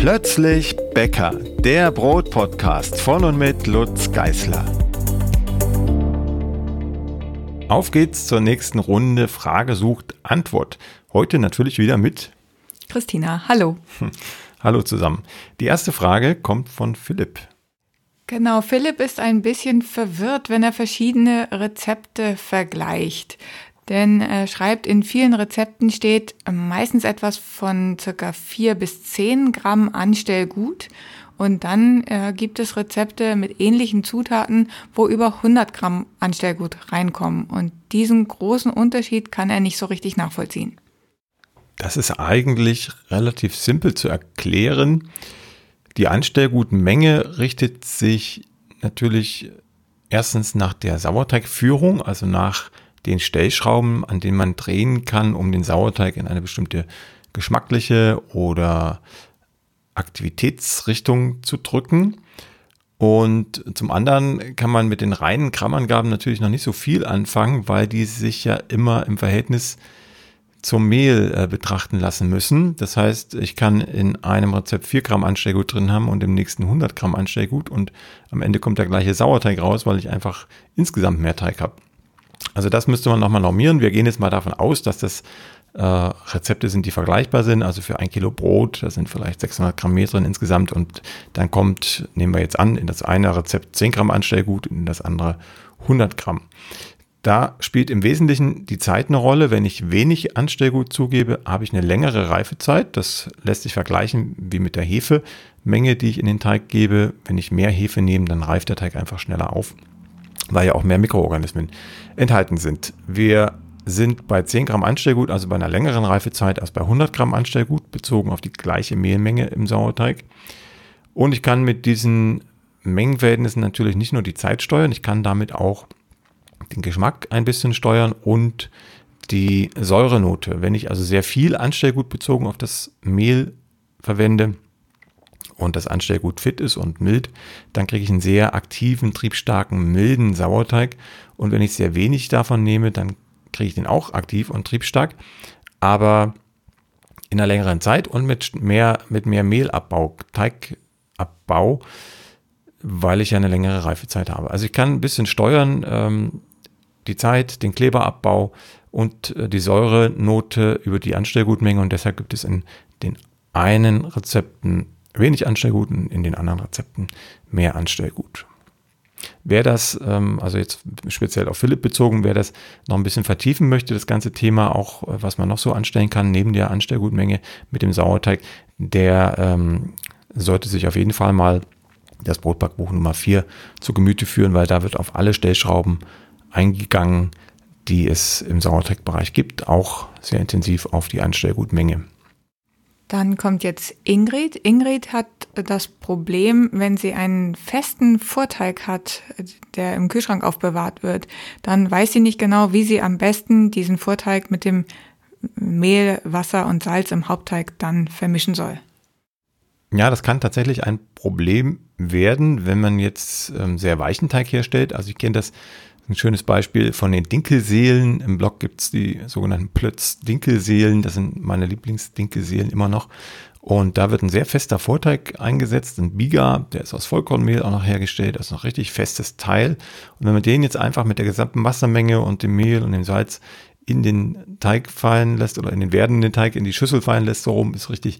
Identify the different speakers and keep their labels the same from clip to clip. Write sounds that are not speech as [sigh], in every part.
Speaker 1: Plötzlich Bäcker, der Brotpodcast von und mit Lutz Geißler. Auf geht's zur nächsten Runde Frage sucht Antwort. Heute natürlich wieder mit
Speaker 2: Christina. Hallo.
Speaker 1: Hallo zusammen. Die erste Frage kommt von Philipp.
Speaker 2: Genau, Philipp ist ein bisschen verwirrt, wenn er verschiedene Rezepte vergleicht. Denn er schreibt, in vielen Rezepten steht meistens etwas von circa 4 bis 10 Gramm Anstellgut. Und dann äh, gibt es Rezepte mit ähnlichen Zutaten, wo über 100 Gramm Anstellgut reinkommen. Und diesen großen Unterschied kann er nicht so richtig nachvollziehen.
Speaker 1: Das ist eigentlich relativ simpel zu erklären. Die Anstellgutmenge richtet sich natürlich erstens nach der Sauerteigführung, also nach den Stellschrauben, an denen man drehen kann, um den Sauerteig in eine bestimmte geschmackliche oder Aktivitätsrichtung zu drücken. Und zum anderen kann man mit den reinen Grammangaben natürlich noch nicht so viel anfangen, weil die sich ja immer im Verhältnis zum Mehl äh, betrachten lassen müssen. Das heißt, ich kann in einem Rezept 4 Gramm Anstellgut drin haben und im nächsten 100 Gramm Anstellgut und am Ende kommt der gleiche Sauerteig raus, weil ich einfach insgesamt mehr Teig habe. Also das müsste man nochmal normieren. Wir gehen jetzt mal davon aus, dass das äh, Rezepte sind, die vergleichbar sind. Also für ein Kilo Brot, da sind vielleicht 600 Gramm Mehl drin insgesamt und dann kommt, nehmen wir jetzt an, in das eine Rezept 10 Gramm Anstellgut, in das andere 100 Gramm. Da spielt im Wesentlichen die Zeit eine Rolle. Wenn ich wenig Anstellgut zugebe, habe ich eine längere Reifezeit. Das lässt sich vergleichen wie mit der Hefemenge, die ich in den Teig gebe. Wenn ich mehr Hefe nehme, dann reift der Teig einfach schneller auf, weil ja auch mehr Mikroorganismen enthalten sind. Wir sind bei 10 Gramm Anstellgut, also bei einer längeren Reifezeit als bei 100 Gramm Anstellgut, bezogen auf die gleiche Mehlmenge im Sauerteig. Und ich kann mit diesen Mengenverhältnissen natürlich nicht nur die Zeit steuern, ich kann damit auch den Geschmack ein bisschen steuern und die Säurenote. Wenn ich also sehr viel Anstellgut bezogen auf das Mehl verwende und das Anstellgut fit ist und mild, dann kriege ich einen sehr aktiven, triebstarken, milden Sauerteig. Und wenn ich sehr wenig davon nehme, dann kriege ich den auch aktiv und triebstark, aber in einer längeren Zeit und mit mehr, mit mehr Mehlabbau, Teigabbau, weil ich ja eine längere Reifezeit habe. Also ich kann ein bisschen steuern, ähm, die Zeit, den Kleberabbau und äh, die Säurenote über die Anstellgutmenge und deshalb gibt es in den einen Rezepten wenig Anstellgut und in den anderen Rezepten mehr Anstellgut. Wer das, ähm, also jetzt speziell auf Philipp bezogen, wer das noch ein bisschen vertiefen möchte, das ganze Thema, auch äh, was man noch so anstellen kann, neben der Anstellgutmenge mit dem Sauerteig, der ähm, sollte sich auf jeden Fall mal das Brotbackbuch Nummer 4 zu Gemüte führen, weil da wird auf alle Stellschrauben eingegangen, die es im Sauerteigbereich gibt, auch sehr intensiv auf die Anstellgutmenge.
Speaker 2: Dann kommt jetzt Ingrid. Ingrid hat das Problem, wenn sie einen festen Vorteig hat, der im Kühlschrank aufbewahrt wird, dann weiß sie nicht genau, wie sie am besten diesen Vorteig mit dem Mehl, Wasser und Salz im Hauptteig dann vermischen soll.
Speaker 1: Ja, das kann tatsächlich ein Problem werden, wenn man jetzt ähm, sehr weichen Teig herstellt. Also ich kenne das ein schönes Beispiel von den Dinkelseelen. Im Blog gibt es die sogenannten Plötz-Dinkelseelen. Das sind meine Lieblingsdinkelseelen immer noch. Und da wird ein sehr fester Vorteig eingesetzt, ein Biga, der ist aus Vollkornmehl auch noch hergestellt, das ist noch richtig festes Teil. Und wenn man den jetzt einfach mit der gesamten Wassermenge und dem Mehl und dem Salz in den Teig fallen lässt oder in den werdenden Teig in die Schüssel fallen lässt, so rum ist richtig,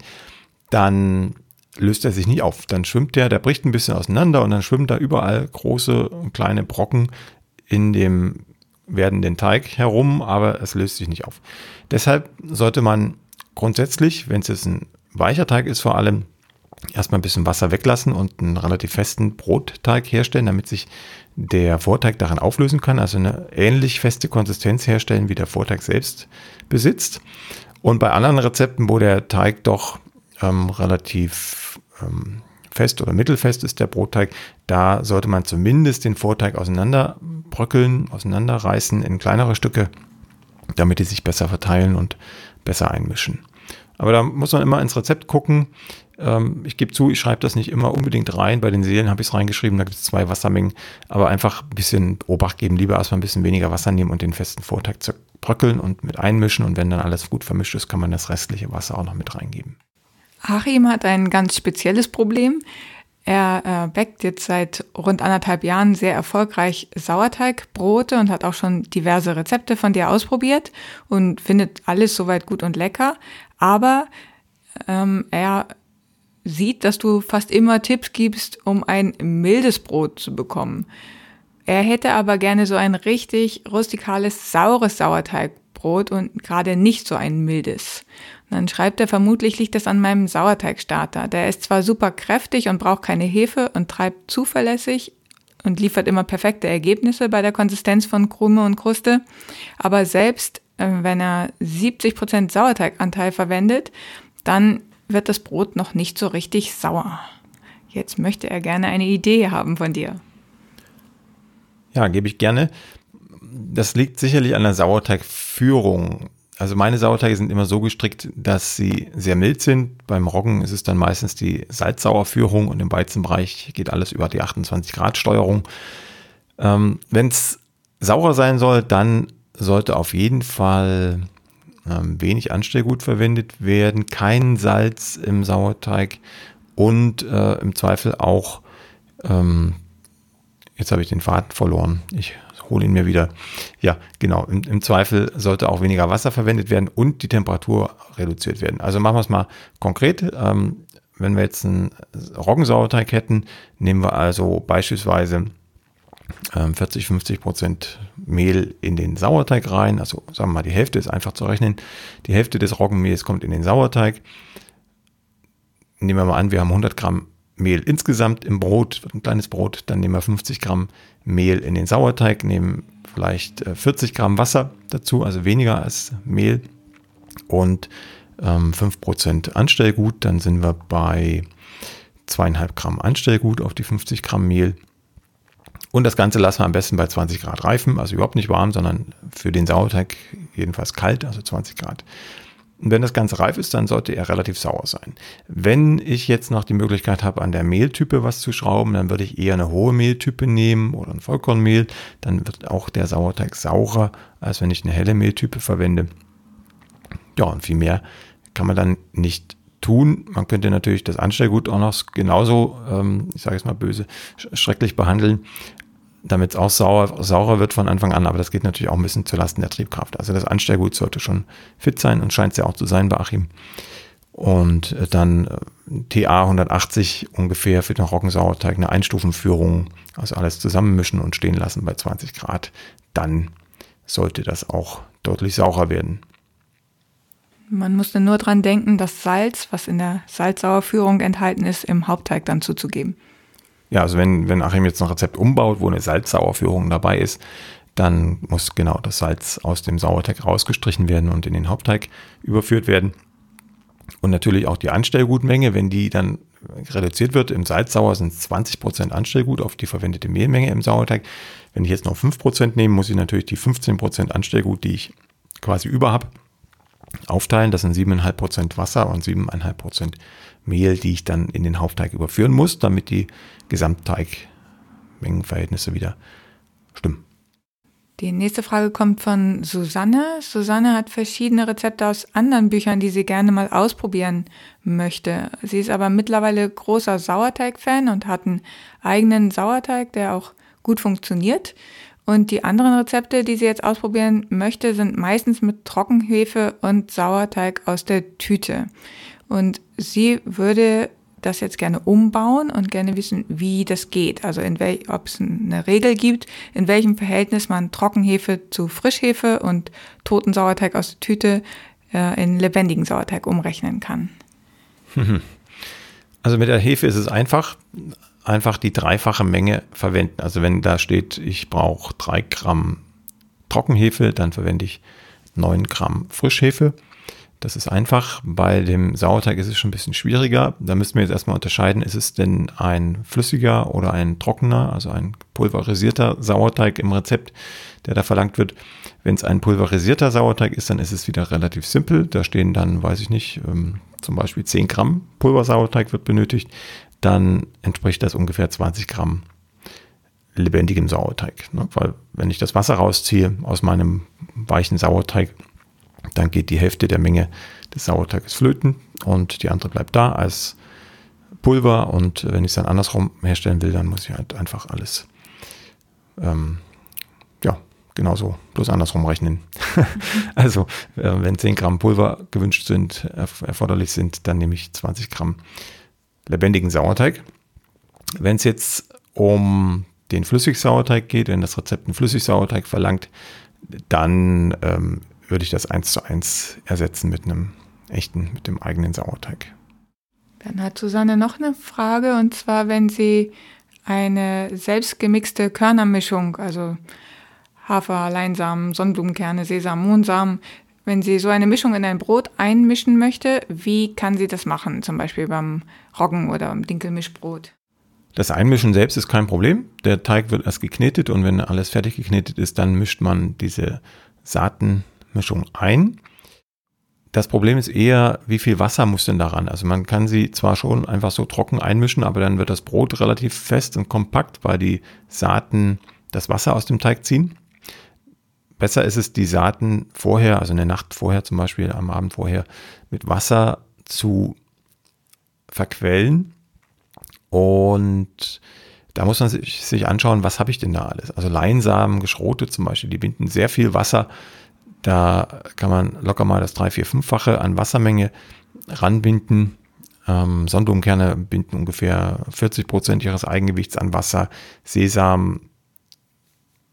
Speaker 1: dann löst er sich nicht auf. Dann schwimmt der, der bricht ein bisschen auseinander und dann schwimmen da überall große und kleine Brocken in dem werdenden Teig herum, aber es löst sich nicht auf. Deshalb sollte man grundsätzlich, wenn es jetzt ein weicher Teig ist vor allem, erstmal ein bisschen Wasser weglassen und einen relativ festen Brotteig herstellen, damit sich der Vorteig daran auflösen kann, also eine ähnlich feste Konsistenz herstellen, wie der Vorteig selbst besitzt. Und bei anderen Rezepten, wo der Teig doch ähm, relativ ähm, fest oder mittelfest ist, der Brotteig, da sollte man zumindest den Vorteig auseinanderbröckeln, auseinanderreißen in kleinere Stücke, damit die sich besser verteilen und besser einmischen. Aber da muss man immer ins Rezept gucken. Ähm, ich gebe zu, ich schreibe das nicht immer unbedingt rein. Bei den Seelen habe ich es reingeschrieben, da gibt es zwei Wassermengen. Aber einfach ein bisschen Obacht geben, lieber erstmal ein bisschen weniger Wasser nehmen und den festen Vorteig zerbröckeln und mit einmischen. Und wenn dann alles gut vermischt ist, kann man das restliche Wasser auch noch mit reingeben.
Speaker 2: Achim hat ein ganz spezielles Problem. Er äh, jetzt seit rund anderthalb Jahren sehr erfolgreich Sauerteigbrote und hat auch schon diverse Rezepte von dir ausprobiert und findet alles soweit gut und lecker. Aber ähm, er sieht, dass du fast immer Tipps gibst, um ein mildes Brot zu bekommen. Er hätte aber gerne so ein richtig rustikales, saures Sauerteigbrot und gerade nicht so ein mildes. Dann schreibt er, vermutlich liegt das an meinem Sauerteigstarter. Der ist zwar super kräftig und braucht keine Hefe und treibt zuverlässig und liefert immer perfekte Ergebnisse bei der Konsistenz von Krume und Kruste, aber selbst äh, wenn er 70% Sauerteiganteil verwendet, dann wird das Brot noch nicht so richtig sauer. Jetzt möchte er gerne eine Idee haben von dir.
Speaker 1: Ja, gebe ich gerne. Das liegt sicherlich an der Sauerteigführung. Also meine Sauerteige sind immer so gestrickt, dass sie sehr mild sind. Beim Roggen ist es dann meistens die Salzsauerführung und im Weizenbereich geht alles über die 28 Grad Steuerung. Ähm, Wenn es saurer sein soll, dann sollte auf jeden Fall ähm, wenig Anstellgut verwendet werden, kein Salz im Sauerteig und äh, im Zweifel auch, ähm, jetzt habe ich den Faden verloren, ich hole ihn mir wieder. Ja, genau, im, im, Zweifel sollte auch weniger Wasser verwendet werden und die Temperatur reduziert werden. Also machen wir es mal konkret. Ähm, wenn wir jetzt einen Roggensauerteig hätten, nehmen wir also beispielsweise 40, ähm, 50 Prozent Mehl in den Sauerteig rein. Also sagen wir mal, die Hälfte ist einfach zu rechnen. Die Hälfte des Roggenmehls kommt in den Sauerteig. Nehmen wir mal an, wir haben 100 Gramm Mehl insgesamt im Brot, ein kleines Brot. Dann nehmen wir 50 Gramm Mehl in den Sauerteig, nehmen vielleicht 40 äh, Gramm Wasser dazu, also weniger als Mehl und ähm, 5% Anstellgut. Dann sind wir bei zweieinhalb Gramm Anstellgut auf die 50 Gramm Mehl. Und das Ganze lassen wir am besten bei 20 Grad reifen, also überhaupt nicht warm, sondern für den Sauerteig jedenfalls kalt, also 20 Grad. Und wenn das Ganze reif ist, dann sollte er relativ sauer sein. Wenn ich jetzt noch die Möglichkeit habe, an der Mehltype was zu schrauben, dann würde ich eher eine hohe Mehltype nehmen oder ein Vollkornmehl. Dann wird auch der Sauerteig saurer, als wenn ich eine helle Mehltype verwende. Ja, und viel mehr kann man dann nicht tun. Man könnte natürlich das Anstellgut auch noch genauso, ähm, ich sage es mal böse, schrecklich behandeln damit es auch sauer, saurer wird von Anfang an, aber das geht natürlich auch ein bisschen zulasten der Triebkraft. Also das Anstellgut sollte schon fit sein und scheint es ja auch zu sein bei Achim. Und äh, dann äh, TA 180 ungefähr für den Roggensauerteig, eine Einstufenführung, also alles zusammenmischen und stehen lassen bei 20 Grad. Dann sollte das auch deutlich saurer werden.
Speaker 2: Man musste nur dran denken, das Salz, was in der Salzsauerführung enthalten ist, im Hauptteig dann zuzugeben.
Speaker 1: Ja, also wenn, wenn Achim jetzt ein Rezept umbaut, wo eine Salzsauerführung dabei ist, dann muss genau das Salz aus dem Sauerteig rausgestrichen werden und in den Hauptteig überführt werden. Und natürlich auch die Anstellgutmenge, wenn die dann reduziert wird. Im Salzsauer sind es 20% Anstellgut auf die verwendete Mehlmenge im Sauerteig. Wenn ich jetzt noch 5% nehme, muss ich natürlich die 15% Anstellgut, die ich quasi über habe, aufteilen. Das sind 7,5% Wasser und 7,5% Mehl, die ich dann in den Hauptteig überführen muss, damit die Gesamtteigmengenverhältnisse wieder stimmen.
Speaker 2: Die nächste Frage kommt von Susanne. Susanne hat verschiedene Rezepte aus anderen Büchern, die sie gerne mal ausprobieren möchte. Sie ist aber mittlerweile großer Sauerteig-Fan und hat einen eigenen Sauerteig, der auch gut funktioniert. Und die anderen Rezepte, die sie jetzt ausprobieren möchte, sind meistens mit Trockenhefe und Sauerteig aus der Tüte. Und sie würde das jetzt gerne umbauen und gerne wissen, wie das geht. Also in wel, ob es eine Regel gibt, in welchem Verhältnis man Trockenhefe zu Frischhefe und toten Sauerteig aus der Tüte äh, in lebendigen Sauerteig umrechnen kann. [laughs]
Speaker 1: Also mit der Hefe ist es einfach, einfach die dreifache Menge verwenden. Also wenn da steht, ich brauche drei Gramm Trockenhefe, dann verwende ich neun Gramm Frischhefe. Das ist einfach. Bei dem Sauerteig ist es schon ein bisschen schwieriger. Da müssen wir jetzt erstmal unterscheiden, ist es denn ein flüssiger oder ein trockener, also ein pulverisierter Sauerteig im Rezept, der da verlangt wird. Wenn es ein pulverisierter Sauerteig ist, dann ist es wieder relativ simpel. Da stehen dann, weiß ich nicht, ähm, zum Beispiel 10 Gramm Pulversauerteig wird benötigt. Dann entspricht das ungefähr 20 Gramm lebendigem Sauerteig. Ne? Weil wenn ich das Wasser rausziehe aus meinem weichen Sauerteig, dann geht die Hälfte der Menge des Sauerteiges flöten und die andere bleibt da als Pulver und wenn ich es dann andersrum herstellen will, dann muss ich halt einfach alles ähm, ja, genauso, bloß andersrum rechnen. [laughs] also, äh, wenn 10 Gramm Pulver gewünscht sind, erf erforderlich sind, dann nehme ich 20 Gramm lebendigen Sauerteig. Wenn es jetzt um den Flüssigsauerteig geht, wenn das Rezept einen Flüssigsauerteig verlangt, dann ähm, würde ich das eins zu eins ersetzen mit einem echten, mit dem eigenen Sauerteig.
Speaker 2: Dann hat Susanne noch eine Frage und zwar, wenn sie eine selbstgemixte Körnermischung, also Hafer, Leinsamen, Sonnenblumenkerne, Sesam, Mohnsamen, wenn sie so eine Mischung in ein Brot einmischen möchte, wie kann sie das machen? Zum Beispiel beim Roggen oder beim Dinkelmischbrot.
Speaker 1: Das Einmischen selbst ist kein Problem. Der Teig wird erst geknetet und wenn alles fertig geknetet ist, dann mischt man diese Saatenmischung ein. Das Problem ist eher, wie viel Wasser muss denn daran? Also man kann sie zwar schon einfach so trocken einmischen, aber dann wird das Brot relativ fest und kompakt, weil die Saaten das Wasser aus dem Teig ziehen. Besser ist es, die Saaten vorher, also eine Nacht vorher zum Beispiel, am Abend vorher, mit Wasser zu verquellen. Und da muss man sich, sich anschauen, was habe ich denn da alles? Also Leinsamen, geschrotet zum Beispiel, die binden sehr viel Wasser da kann man locker mal das 3, 4, 5-fache an Wassermenge ranbinden. Ähm, Sonnenblumenkerne binden ungefähr 40 Prozent ihres Eigengewichts an Wasser. Sesam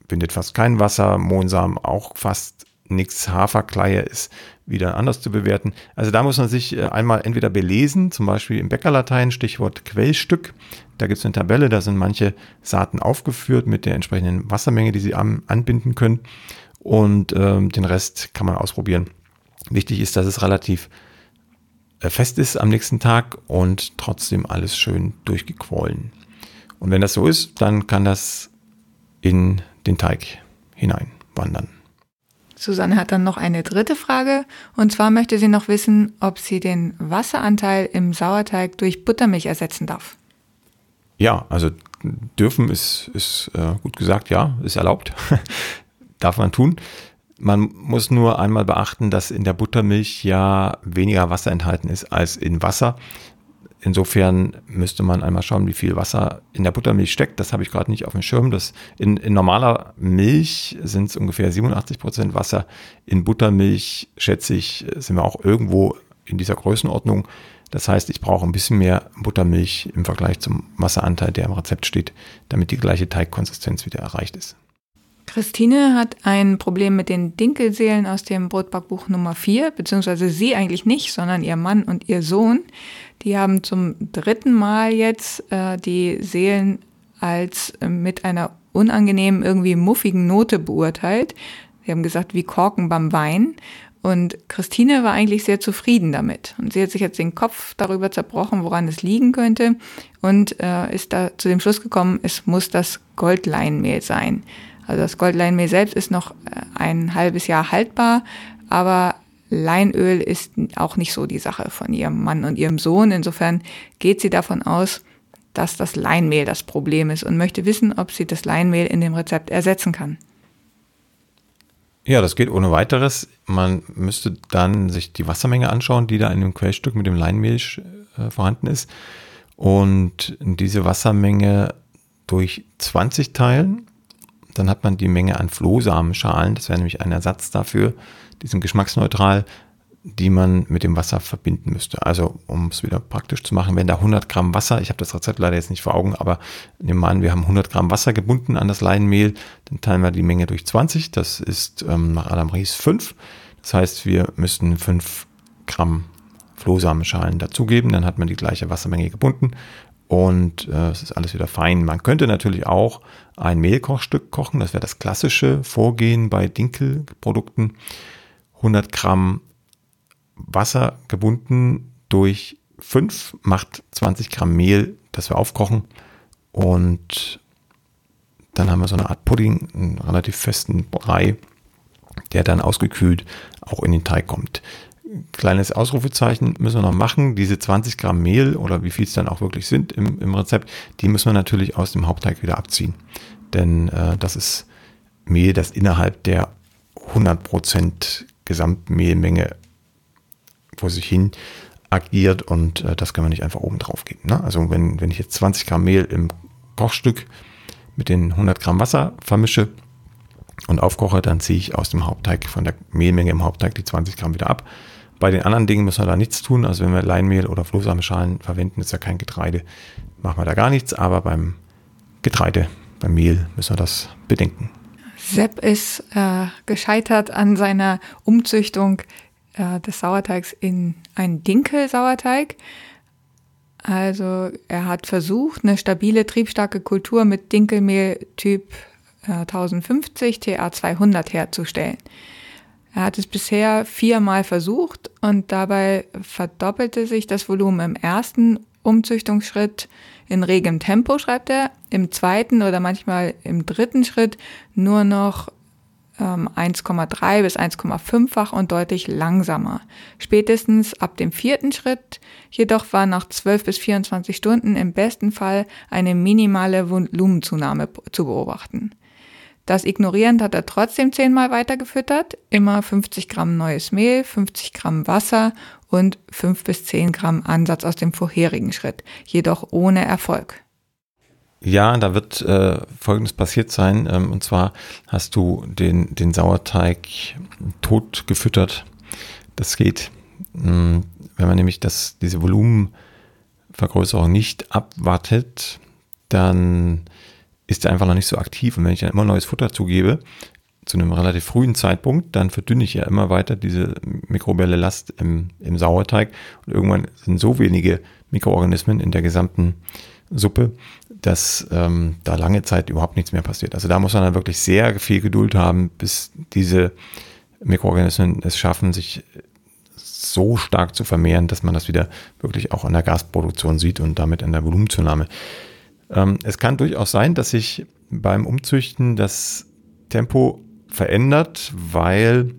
Speaker 1: bindet fast kein Wasser. Mohnsamen auch fast nichts. Haferkleie ist wieder anders zu bewerten. Also da muss man sich äh, einmal entweder belesen, zum Beispiel im Bäckerlatein, Stichwort Quellstück. Da gibt es eine Tabelle, da sind manche Saaten aufgeführt mit der entsprechenden Wassermenge, die sie anbinden können und ähm, den Rest kann man ausprobieren. Wichtig ist, dass es relativ äh, fest ist am nächsten Tag und trotzdem alles schön durchgequollen. Und wenn das so ist, dann kann das in den Teig hineinwandern.
Speaker 2: Susanne hat dann noch eine dritte Frage und zwar möchte sie noch wissen, ob sie den Wasseranteil im Sauerteig durch Buttermilch ersetzen darf.
Speaker 1: Ja, also dürfen ist, ist äh, gut gesagt, ja, ist erlaubt. [laughs] darf man tun. Man muss nur einmal beachten, dass in der Buttermilch ja weniger Wasser enthalten ist als in Wasser. Insofern müsste man einmal schauen, wie viel Wasser in der Buttermilch steckt. Das habe ich gerade nicht auf dem Schirm. Das in, in normaler Milch sind es ungefähr 87 Prozent Wasser. In Buttermilch, schätze ich, sind wir auch irgendwo in dieser Größenordnung. Das heißt, ich brauche ein bisschen mehr Buttermilch im Vergleich zum Wasseranteil, der im Rezept steht, damit die gleiche Teigkonsistenz wieder erreicht ist.
Speaker 2: Christine hat ein Problem mit den Dinkelseelen aus dem Brotbackbuch Nummer 4, beziehungsweise sie eigentlich nicht, sondern ihr Mann und ihr Sohn. Die haben zum dritten Mal jetzt äh, die Seelen als äh, mit einer unangenehmen, irgendwie muffigen Note beurteilt. Sie haben gesagt, wie Korken beim Wein. Und Christine war eigentlich sehr zufrieden damit. Und sie hat sich jetzt den Kopf darüber zerbrochen, woran es liegen könnte. Und äh, ist da zu dem Schluss gekommen, es muss das Goldleinmehl sein. Also das Goldleinmehl selbst ist noch äh, ein halbes Jahr haltbar, aber Leinöl ist auch nicht so die Sache von ihrem Mann und ihrem Sohn. Insofern geht sie davon aus, dass das Leinmehl das Problem ist und möchte wissen, ob sie das Leinmehl in dem Rezept ersetzen kann.
Speaker 1: Ja, das geht ohne weiteres. Man müsste dann sich die Wassermenge anschauen, die da in dem Quellstück mit dem Leinmehl äh, vorhanden ist. Und diese Wassermenge durch 20 teilen dann hat man die Menge an Flohsamenschalen, das wäre nämlich ein Ersatz dafür, die sind geschmacksneutral, die man mit dem Wasser verbinden müsste. Also um es wieder praktisch zu machen, wenn da 100 Gramm Wasser, ich habe das Rezept leider jetzt nicht vor Augen, aber nehmen wir an, wir haben 100 Gramm Wasser gebunden an das Leinmehl, dann teilen wir die Menge durch 20, das ist ähm, nach Adam Ries 5. Das heißt, wir müssten 5 Gramm Flohsamenschalen dazugeben, dann hat man die gleiche Wassermenge gebunden und äh, es ist alles wieder fein. Man könnte natürlich auch ein Mehlkochstück kochen, das wäre das klassische Vorgehen bei Dinkelprodukten. 100 Gramm Wasser gebunden durch 5 macht 20 Gramm Mehl, das wir aufkochen und dann haben wir so eine Art Pudding, einen relativ festen Brei, der dann ausgekühlt auch in den Teig kommt kleines Ausrufezeichen müssen wir noch machen. Diese 20 Gramm Mehl oder wie viel es dann auch wirklich sind im, im Rezept, die müssen wir natürlich aus dem Hauptteig wieder abziehen. Denn äh, das ist Mehl, das innerhalb der 100% Gesamtmehlmenge vor sich hin agiert und äh, das kann man nicht einfach oben drauf geben. Ne? Also wenn, wenn ich jetzt 20 Gramm Mehl im Kochstück mit den 100 Gramm Wasser vermische und aufkoche, dann ziehe ich aus dem Hauptteig von der Mehlmenge im Hauptteig die 20 Gramm wieder ab. Bei den anderen Dingen müssen wir da nichts tun. Also wenn wir Leinmehl oder Flohsamenschalen verwenden, ist ja kein Getreide, machen wir da gar nichts. Aber beim Getreide, beim Mehl müssen wir das bedenken.
Speaker 2: Sepp ist äh, gescheitert an seiner Umzüchtung äh, des Sauerteigs in einen Dinkel-Sauerteig. Also er hat versucht, eine stabile, triebstarke Kultur mit Dinkelmehl Typ äh, 1050 TA 200 herzustellen. Er hat es bisher viermal versucht und dabei verdoppelte sich das Volumen im ersten Umzüchtungsschritt in regem Tempo, schreibt er, im zweiten oder manchmal im dritten Schritt nur noch ähm, 1,3 bis 1,5-fach und deutlich langsamer. Spätestens ab dem vierten Schritt jedoch war nach 12 bis 24 Stunden im besten Fall eine minimale Volumenzunahme zu beobachten. Das ignorierend hat er trotzdem zehnmal weitergefüttert, immer 50 Gramm neues Mehl, 50 Gramm Wasser und 5 bis 10 Gramm Ansatz aus dem vorherigen Schritt, jedoch ohne Erfolg.
Speaker 1: Ja, da wird äh, Folgendes passiert sein. Ähm, und zwar hast du den, den Sauerteig tot gefüttert. Das geht, mh, hm, wenn man nämlich das, diese Volumenvergrößerung nicht abwartet, dann ist er einfach noch nicht so aktiv. Und wenn ich dann immer neues Futter zugebe, zu einem relativ frühen Zeitpunkt, dann verdünne ich ja immer weiter diese mikrobielle Last im, im Sauerteig. Und irgendwann sind so wenige Mikroorganismen in der gesamten Suppe, dass ähm, da lange Zeit überhaupt nichts mehr passiert. Also da muss man dann wirklich sehr viel Geduld haben, bis diese Mikroorganismen es schaffen, sich so stark zu vermehren, dass man das wieder wirklich auch an der Gasproduktion sieht und damit an der Volumenzunahme. Ähm, es kann durchaus sein, dass sich beim Umzüchten das Tempo verändert, weil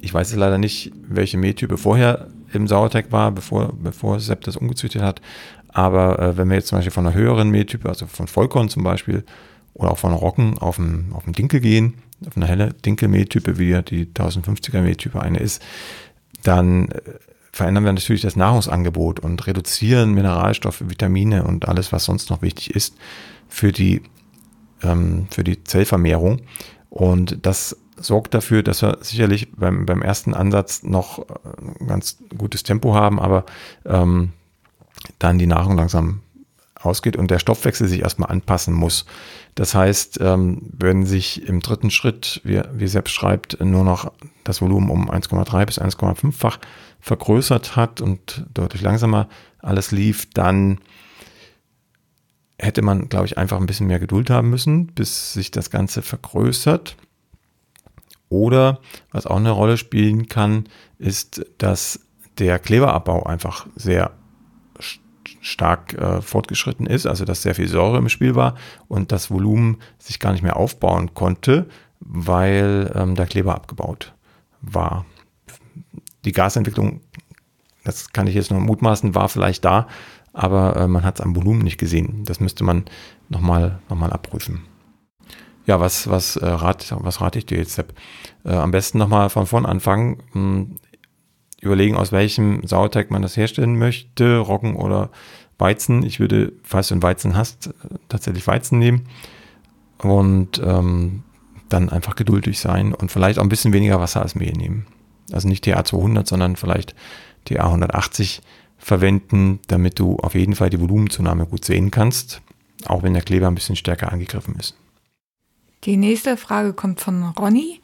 Speaker 1: ich weiß es leider nicht, welche Mehltype vorher im Sauerteig war, bevor, bevor Sepp das umgezüchtet hat. Aber äh, wenn wir jetzt zum Beispiel von einer höheren Mehltype, also von Vollkorn zum Beispiel, oder auch von Rocken auf den, auf den Dinkel gehen, auf eine helle Dinkelmehltype, wie die 1050er Mehltype eine ist, dann äh, verändern wir natürlich das Nahrungsangebot und reduzieren Mineralstoffe, Vitamine und alles, was sonst noch wichtig ist für die, ähm, für die Zellvermehrung. Und das sorgt dafür, dass wir sicherlich beim, beim ersten Ansatz noch äh, ein ganz gutes Tempo haben, aber ähm, dann die Nahrung langsam ausgeht und der Stoffwechsel sich erstmal anpassen muss. Das heißt, ähm, wenn sich im dritten Schritt, wie, wie selbst schreibt, nur noch das Volumen um 1,3 bis 1,5-fach vergrößert hat und deutlich langsamer alles lief, dann hätte man, glaube ich, einfach ein bisschen mehr Geduld haben müssen, bis sich das Ganze vergrößert. Oder was auch eine Rolle spielen kann, ist, dass der Kleberabbau einfach sehr stark äh, fortgeschritten ist, also dass sehr viel Säure im Spiel war und das Volumen sich gar nicht mehr aufbauen konnte, weil ähm, der Kleber abgebaut war die Gasentwicklung, das kann ich jetzt nur mutmaßen, war vielleicht da, aber äh, man hat es am Volumen nicht gesehen. Das müsste man nochmal noch mal abprüfen. Ja, was, was, äh, rat, was rate ich dir jetzt, Sepp? Äh, am besten nochmal von vorn anfangen. Überlegen, aus welchem Sauerteig man das herstellen möchte, Roggen oder Weizen. Ich würde, falls du einen Weizen hast, tatsächlich Weizen nehmen und ähm, dann einfach geduldig sein und vielleicht auch ein bisschen weniger Wasser als Mehl nehmen also nicht TA 200, sondern vielleicht TA 180 verwenden, damit du auf jeden Fall die Volumenzunahme gut sehen kannst, auch wenn der Kleber ein bisschen stärker angegriffen ist.
Speaker 2: Die nächste Frage kommt von Ronny.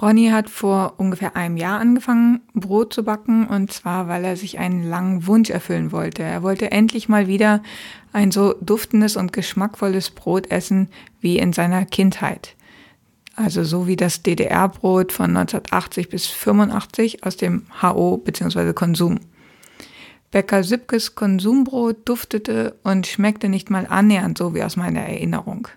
Speaker 2: Ronny hat vor ungefähr einem Jahr angefangen, Brot zu backen, und zwar, weil er sich einen langen Wunsch erfüllen wollte. Er wollte endlich mal wieder ein so duftendes und geschmackvolles Brot essen wie in seiner Kindheit also so wie das DDR-Brot von 1980 bis 85 aus dem HO bzw. Konsum. Bäcker Sübkes Konsumbrot duftete und schmeckte nicht mal annähernd so wie aus meiner Erinnerung.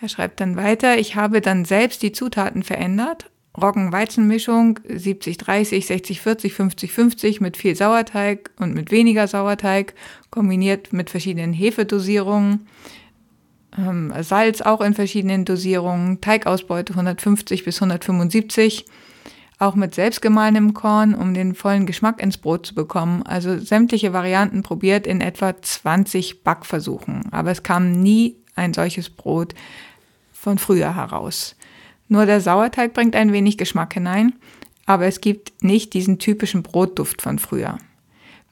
Speaker 2: Er schreibt dann weiter, ich habe dann selbst die Zutaten verändert. Roggen-Weizen-Mischung 70-30, 60-40, 50-50 mit viel Sauerteig und mit weniger Sauerteig, kombiniert mit verschiedenen Hefedosierungen ähm, Salz auch in verschiedenen Dosierungen, Teigausbeute 150 bis 175, auch mit selbstgemahlenem Korn, um den vollen Geschmack ins Brot zu bekommen. Also sämtliche Varianten probiert in etwa 20 Backversuchen. Aber es kam nie ein solches Brot von früher heraus. Nur der Sauerteig bringt ein wenig Geschmack hinein, aber es gibt nicht diesen typischen Brotduft von früher.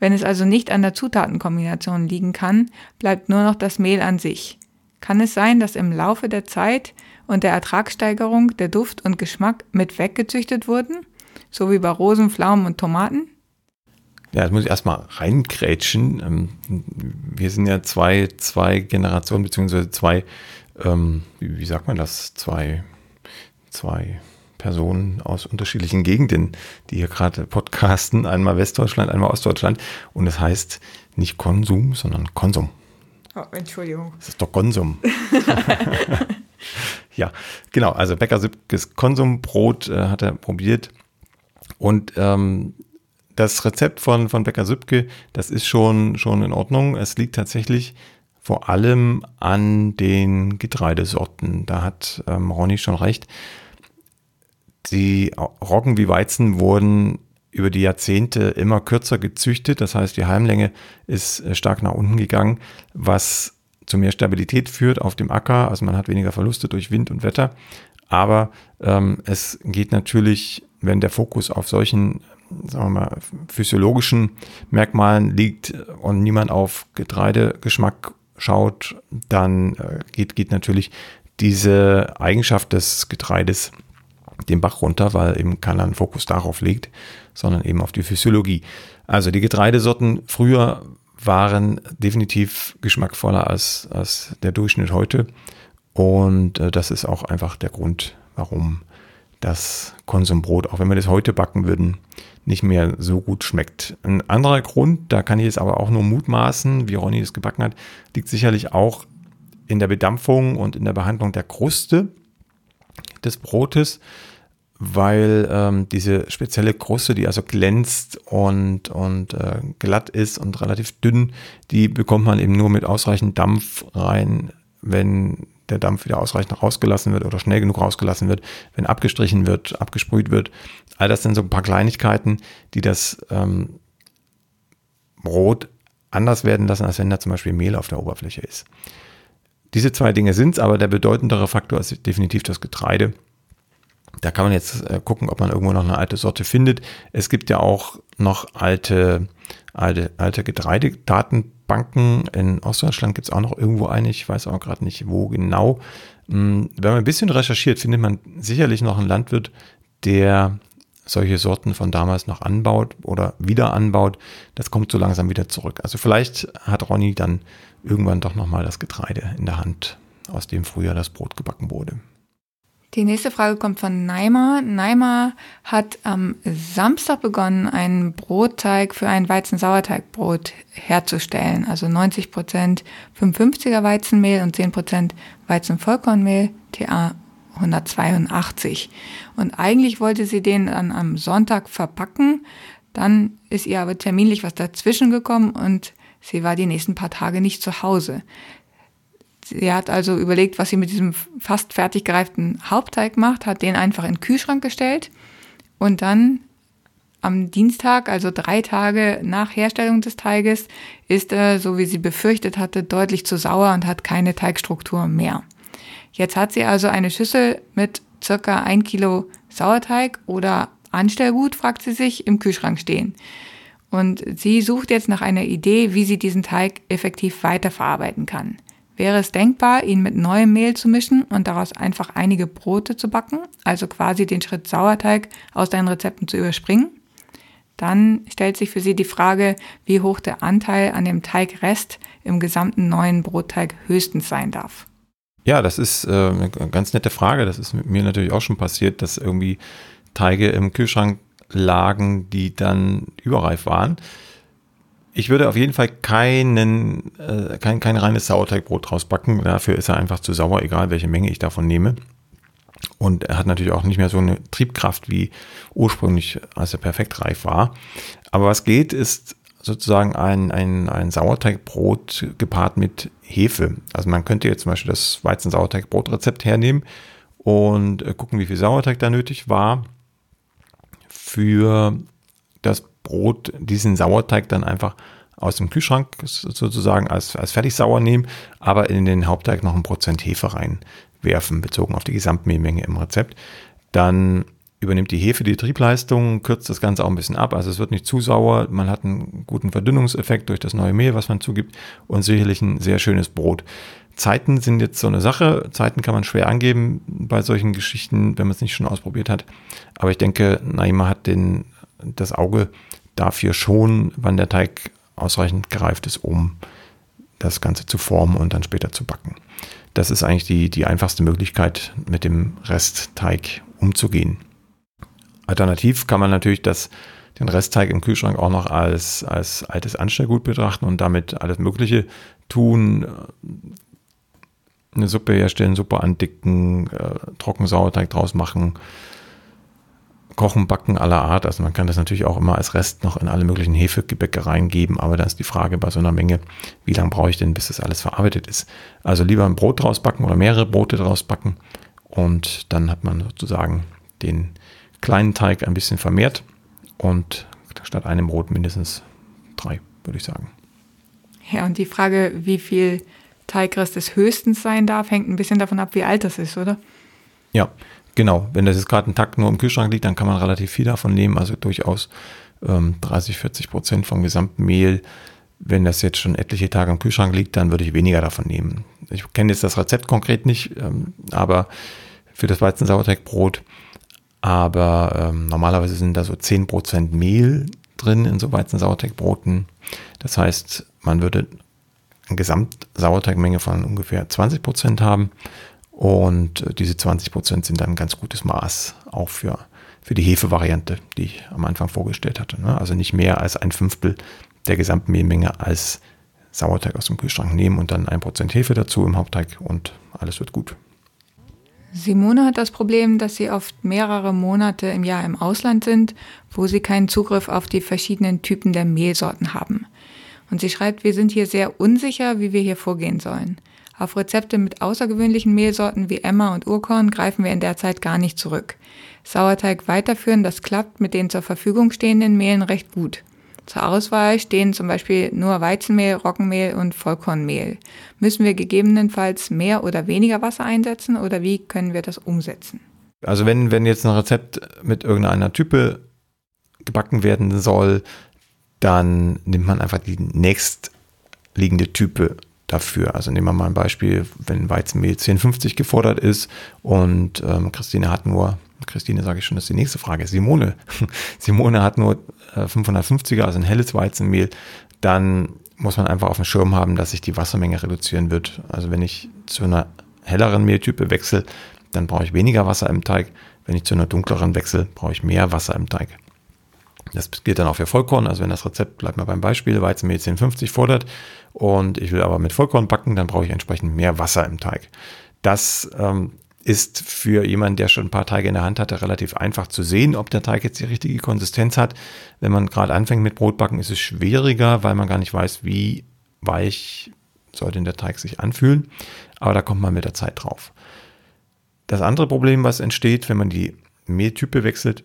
Speaker 2: Wenn es also nicht an der Zutatenkombination liegen kann, bleibt nur noch das Mehl an sich. Kann es sein, dass im Laufe der Zeit und der Ertragssteigerung der Duft und Geschmack mit weggezüchtet wurden, so wie bei Rosen, Pflaumen und Tomaten?
Speaker 1: Ja, das muss ich erstmal reingrätschen. Ähm, wir sind ja zwei, zwei Generationen, beziehungsweise zwei, ähm, wie, wie sagt man das, zwei, zwei Personen aus unterschiedlichen Gegenden, die hier gerade podcasten, einmal Westdeutschland, einmal Ostdeutschland. Und das heißt nicht Konsum, sondern Konsum.
Speaker 2: Oh, Entschuldigung.
Speaker 1: Das ist doch Konsum. [laughs] [laughs] ja, genau. Also Bäcker Süppkes Konsumbrot äh, hat er probiert. Und ähm, das Rezept von, von Bäcker Süppke, das ist schon, schon in Ordnung. Es liegt tatsächlich vor allem an den Getreidesorten. Da hat ähm, Ronny schon recht. Die Roggen wie Weizen wurden über die Jahrzehnte immer kürzer gezüchtet. Das heißt, die Heimlänge ist äh, stark nach unten gegangen, was zu mehr Stabilität führt auf dem Acker. Also man hat weniger Verluste durch Wind und Wetter. Aber ähm, es geht natürlich, wenn der Fokus auf solchen sagen wir mal, physiologischen Merkmalen liegt und niemand auf Getreidegeschmack schaut, dann äh, geht, geht natürlich diese Eigenschaft des Getreides den Bach runter, weil eben keiner einen Fokus darauf legt, sondern eben auf die Physiologie. Also die Getreidesorten früher waren definitiv geschmackvoller als, als der Durchschnitt heute. Und äh, das ist auch einfach der Grund, warum das Konsumbrot, auch wenn wir das heute backen würden, nicht mehr so gut schmeckt. Ein anderer Grund, da kann ich jetzt aber auch nur mutmaßen, wie Ronny das gebacken hat, liegt sicherlich auch in der Bedampfung und in der Behandlung der Kruste des Brotes, weil ähm, diese spezielle Kruste, die also glänzt und, und äh, glatt ist und relativ dünn, die bekommt man eben nur mit ausreichend Dampf rein, wenn der Dampf wieder ausreichend rausgelassen wird oder schnell genug rausgelassen wird, wenn abgestrichen wird, abgesprüht wird. All das sind so ein paar Kleinigkeiten, die das ähm, Brot anders werden lassen, als wenn da zum Beispiel Mehl auf der Oberfläche ist. Diese zwei Dinge sind es, aber der bedeutendere Faktor ist definitiv das Getreide. Da kann man jetzt äh, gucken, ob man irgendwo noch eine alte Sorte findet. Es gibt ja auch noch alte, alte, alte Getreidedatenbanken. In Ostdeutschland gibt es auch noch irgendwo eine, ich weiß auch gerade nicht, wo genau. Hm, wenn man ein bisschen recherchiert, findet man sicherlich noch einen Landwirt, der solche Sorten von damals noch anbaut oder wieder anbaut. Das kommt so langsam wieder zurück. Also vielleicht hat Ronny dann irgendwann doch nochmal das Getreide in der Hand, aus dem früher das Brot gebacken wurde.
Speaker 2: Die nächste Frage kommt von Neymar. Neymar hat am Samstag begonnen, einen Brotteig für ein Weizen-Sauerteigbrot herzustellen. Also 90 Prozent 55er Weizenmehl und 10 Prozent Weizen-Vollkornmehl, TA 182. Und eigentlich wollte sie den dann am Sonntag verpacken. Dann ist ihr aber terminlich was dazwischen gekommen und sie war die nächsten paar Tage nicht zu Hause. Sie hat also überlegt, was sie mit diesem fast fertig gereiften Hauptteig macht, hat den einfach in den Kühlschrank gestellt und dann am Dienstag, also drei Tage nach Herstellung des Teiges, ist er, so wie sie befürchtet hatte, deutlich zu sauer und hat keine Teigstruktur mehr. Jetzt hat sie also eine Schüssel mit circa ein Kilo Sauerteig oder Anstellgut, fragt sie sich, im Kühlschrank stehen. Und sie sucht jetzt nach einer Idee, wie sie diesen Teig effektiv weiterverarbeiten kann. Wäre es denkbar, ihn mit neuem Mehl zu mischen und daraus einfach einige Brote zu backen, also quasi den Schritt Sauerteig aus deinen Rezepten zu überspringen? Dann stellt sich für sie die Frage, wie hoch der Anteil an dem Teigrest im gesamten neuen Brotteig höchstens sein darf.
Speaker 1: Ja, das ist äh, eine ganz nette Frage. Das ist mit mir natürlich auch schon passiert, dass irgendwie Teige im Kühlschrank lagen, die dann überreif waren. Ich würde auf jeden Fall keinen, äh, kein, kein reines Sauerteigbrot draus backen. Dafür ist er einfach zu sauer, egal welche Menge ich davon nehme. Und er hat natürlich auch nicht mehr so eine Triebkraft wie ursprünglich, als er perfekt reif war. Aber was geht, ist sozusagen ein, ein, ein Sauerteigbrot gepaart mit Hefe. Also man könnte jetzt zum Beispiel das Weizen-Sauerteigbrotrezept hernehmen und äh, gucken, wie viel Sauerteig da nötig war für Brot, diesen Sauerteig dann einfach aus dem Kühlschrank sozusagen als, als Fertigsauer nehmen, aber in den Hauptteig noch ein Prozent Hefe reinwerfen, bezogen auf die Gesamtmehlmenge im Rezept. Dann übernimmt die Hefe die Triebleistung, kürzt das Ganze auch ein bisschen ab. Also es wird nicht zu sauer. Man hat einen guten Verdünnungseffekt durch das neue Mehl, was man zugibt und sicherlich ein sehr schönes Brot. Zeiten sind jetzt so eine Sache. Zeiten kann man schwer angeben bei solchen Geschichten, wenn man es nicht schon ausprobiert hat. Aber ich denke, Naima hat den, das Auge dafür schon, wann der Teig ausreichend gereift ist, um das Ganze zu formen und dann später zu backen. Das ist eigentlich die, die einfachste Möglichkeit, mit dem Restteig umzugehen. Alternativ kann man natürlich das, den Restteig im Kühlschrank auch noch als, als altes Anstellgut betrachten und damit alles Mögliche tun. Eine Suppe herstellen, Suppe andicken, äh, Trockensauerteig draus machen, kochen, backen aller Art. Also man kann das natürlich auch immer als Rest noch in alle möglichen Hefegebäcke reingeben, aber da ist die Frage bei so einer Menge, wie lange brauche ich denn, bis das alles verarbeitet ist. Also lieber ein Brot draus backen oder mehrere Brote draus backen und dann hat man sozusagen den kleinen Teig ein bisschen vermehrt und statt einem Brot mindestens drei, würde ich sagen.
Speaker 2: Ja, und die Frage, wie viel Teigrest es höchstens sein darf, hängt ein bisschen davon ab, wie alt das ist, oder?
Speaker 1: Ja, genau. Wenn das jetzt gerade ein Tag nur im Kühlschrank liegt, dann kann man relativ viel davon nehmen, also durchaus ähm, 30, 40 Prozent vom gesamten Mehl. Wenn das jetzt schon etliche Tage im Kühlschrank liegt, dann würde ich weniger davon nehmen. Ich kenne jetzt das Rezept konkret nicht, ähm, aber für das Weizensauerteigbrot aber ähm, normalerweise sind da so 10% Mehl drin in so Weizensauerteigbroten. Das heißt, man würde eine Gesamtsauerteigmenge von ungefähr 20% haben und diese 20% sind dann ein ganz gutes Maß auch für, für die Hefevariante, die ich am Anfang vorgestellt hatte. Ne? Also nicht mehr als ein Fünftel der gesamten Mehlmenge als Sauerteig aus dem Kühlschrank nehmen und dann ein Prozent Hefe dazu im Hauptteig und alles wird gut.
Speaker 2: Simone hat das Problem, dass sie oft mehrere Monate im Jahr im Ausland sind, wo sie keinen Zugriff auf die verschiedenen Typen der Mehlsorten haben. Und sie schreibt, wir sind hier sehr unsicher, wie wir hier vorgehen sollen. Auf Rezepte mit außergewöhnlichen Mehlsorten wie Emma und Urkorn greifen wir in der Zeit gar nicht zurück. Sauerteig weiterführen, das klappt mit den zur Verfügung stehenden Mehlen recht gut. Zur Auswahl stehen zum Beispiel nur Weizenmehl, Roggenmehl und Vollkornmehl. Müssen wir gegebenenfalls mehr oder weniger Wasser einsetzen oder wie können wir das umsetzen?
Speaker 1: Also wenn, wenn jetzt ein Rezept mit irgendeiner Type gebacken werden soll, dann nimmt man einfach die nächstliegende Type dafür. Also nehmen wir mal ein Beispiel, wenn Weizenmehl 1050 gefordert ist und ähm, Christine hat nur Christine sage ich schon, das ist die nächste Frage. Simone. [laughs] Simone hat nur 550er, äh, also ein helles Weizenmehl. Dann muss man einfach auf dem Schirm haben, dass sich die Wassermenge reduzieren wird. Also wenn ich zu einer helleren Mehltype wechsle, dann brauche ich weniger Wasser im Teig. Wenn ich zu einer dunkleren wechsle, brauche ich mehr Wasser im Teig. Das gilt dann auch für Vollkorn. Also wenn das Rezept, bleibt mal beim Beispiel, Weizenmehl 1050 fordert und ich will aber mit Vollkorn backen, dann brauche ich entsprechend mehr Wasser im Teig. Das ähm, ist für jemanden, der schon ein paar Teige in der Hand hatte, relativ einfach zu sehen, ob der Teig jetzt die richtige Konsistenz hat. Wenn man gerade anfängt mit Brotbacken, ist es schwieriger, weil man gar nicht weiß, wie weich soll denn der Teig sich anfühlen. Aber da kommt man mit der Zeit drauf. Das andere Problem, was entsteht, wenn man die Mehltype wechselt,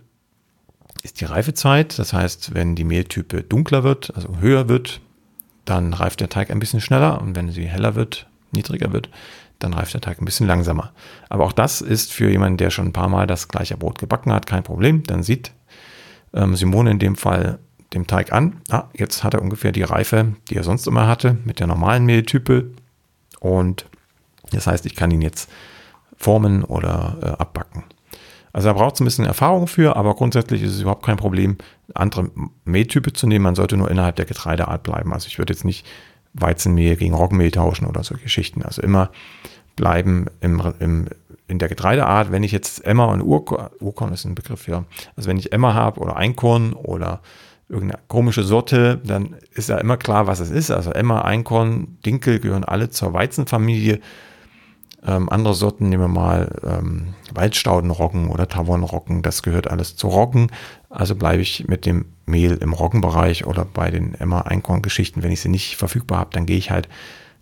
Speaker 1: ist die Reifezeit. Das heißt, wenn die Mehltype dunkler wird, also höher wird, dann reift der Teig ein bisschen schneller und wenn sie heller wird, niedriger wird, dann reift der Teig ein bisschen langsamer. Aber auch das ist für jemanden, der schon ein paar Mal das gleiche Brot gebacken hat, kein Problem. Dann sieht ähm, Simone in dem Fall dem Teig an, ah, jetzt hat er ungefähr die Reife, die er sonst immer hatte, mit der normalen Mehltype. Und das heißt, ich kann ihn jetzt formen oder äh, abbacken. Also da braucht es ein bisschen Erfahrung für, aber grundsätzlich ist es überhaupt kein Problem, andere Mehltype zu nehmen. Man sollte nur innerhalb der Getreideart bleiben. Also ich würde jetzt nicht Weizenmehl gegen Roggenmehl tauschen oder so Geschichten. Also immer bleiben im, im, in der Getreideart. Wenn ich jetzt Emmer und Urkorn, Urkorn ist ein Begriff, ja. Also wenn ich Emmer habe oder Einkorn oder irgendeine komische Sorte, dann ist ja immer klar, was es ist. Also Emmer, Einkorn, Dinkel gehören alle zur Weizenfamilie. Ähm, andere Sorten nehmen wir mal ähm, Waldstaudenroggen oder Tavernroggen, das gehört alles zu Roggen. Also bleibe ich mit dem Mehl im Roggenbereich oder bei den Emma-Einkorn-Geschichten. Wenn ich sie nicht verfügbar habe, dann gehe ich halt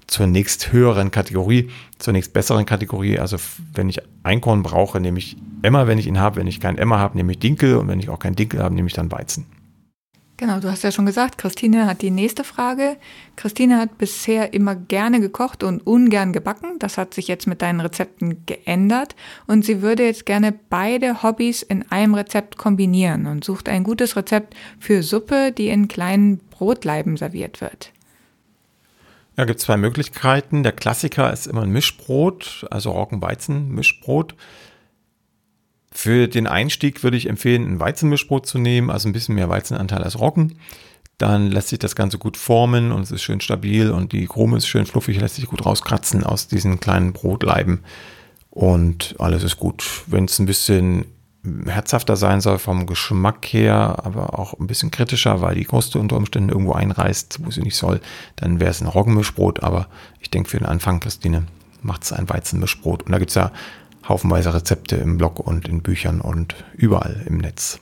Speaker 1: zur nächst höheren Kategorie, zur nächst besseren Kategorie. Also wenn ich Einkorn brauche, nehme ich Emmer, wenn ich ihn habe. Wenn ich keinen Emmer habe, nehme ich Dinkel und wenn ich auch keinen Dinkel habe, nehme ich dann Weizen.
Speaker 2: Genau, du hast ja schon gesagt, Christine hat die nächste Frage. Christine hat bisher immer gerne gekocht und ungern gebacken. Das hat sich jetzt mit deinen Rezepten geändert. Und sie würde jetzt gerne beide Hobbys in einem Rezept kombinieren und sucht ein gutes Rezept für Suppe, die in kleinen Brotleiben serviert wird.
Speaker 1: Ja, gibt zwei Möglichkeiten. Der Klassiker ist immer ein Mischbrot, also Roggenweizen-Mischbrot. Für den Einstieg würde ich empfehlen, ein Weizenmischbrot zu nehmen, also ein bisschen mehr Weizenanteil als Roggen. Dann lässt sich das Ganze gut formen und es ist schön stabil und die Krume ist schön fluffig, lässt sich gut rauskratzen aus diesen kleinen Brotleiben und alles ist gut. Wenn es ein bisschen herzhafter sein soll vom Geschmack her, aber auch ein bisschen kritischer, weil die Kruste unter Umständen irgendwo einreißt, wo sie nicht soll, dann wäre es ein Roggenmischbrot, aber ich denke für den Anfang, Christine, macht es ein Weizenmischbrot. Und da gibt es ja haufenweise Rezepte im Blog und in Büchern und überall im Netz.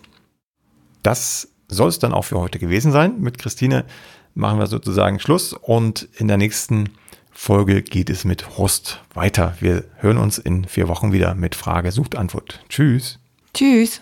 Speaker 1: Das soll es dann auch für heute gewesen sein. Mit Christine machen wir sozusagen Schluss und in der nächsten Folge geht es mit Rust weiter. Wir hören uns in vier Wochen wieder mit Frage, Sucht, Antwort. Tschüss.
Speaker 2: Tschüss.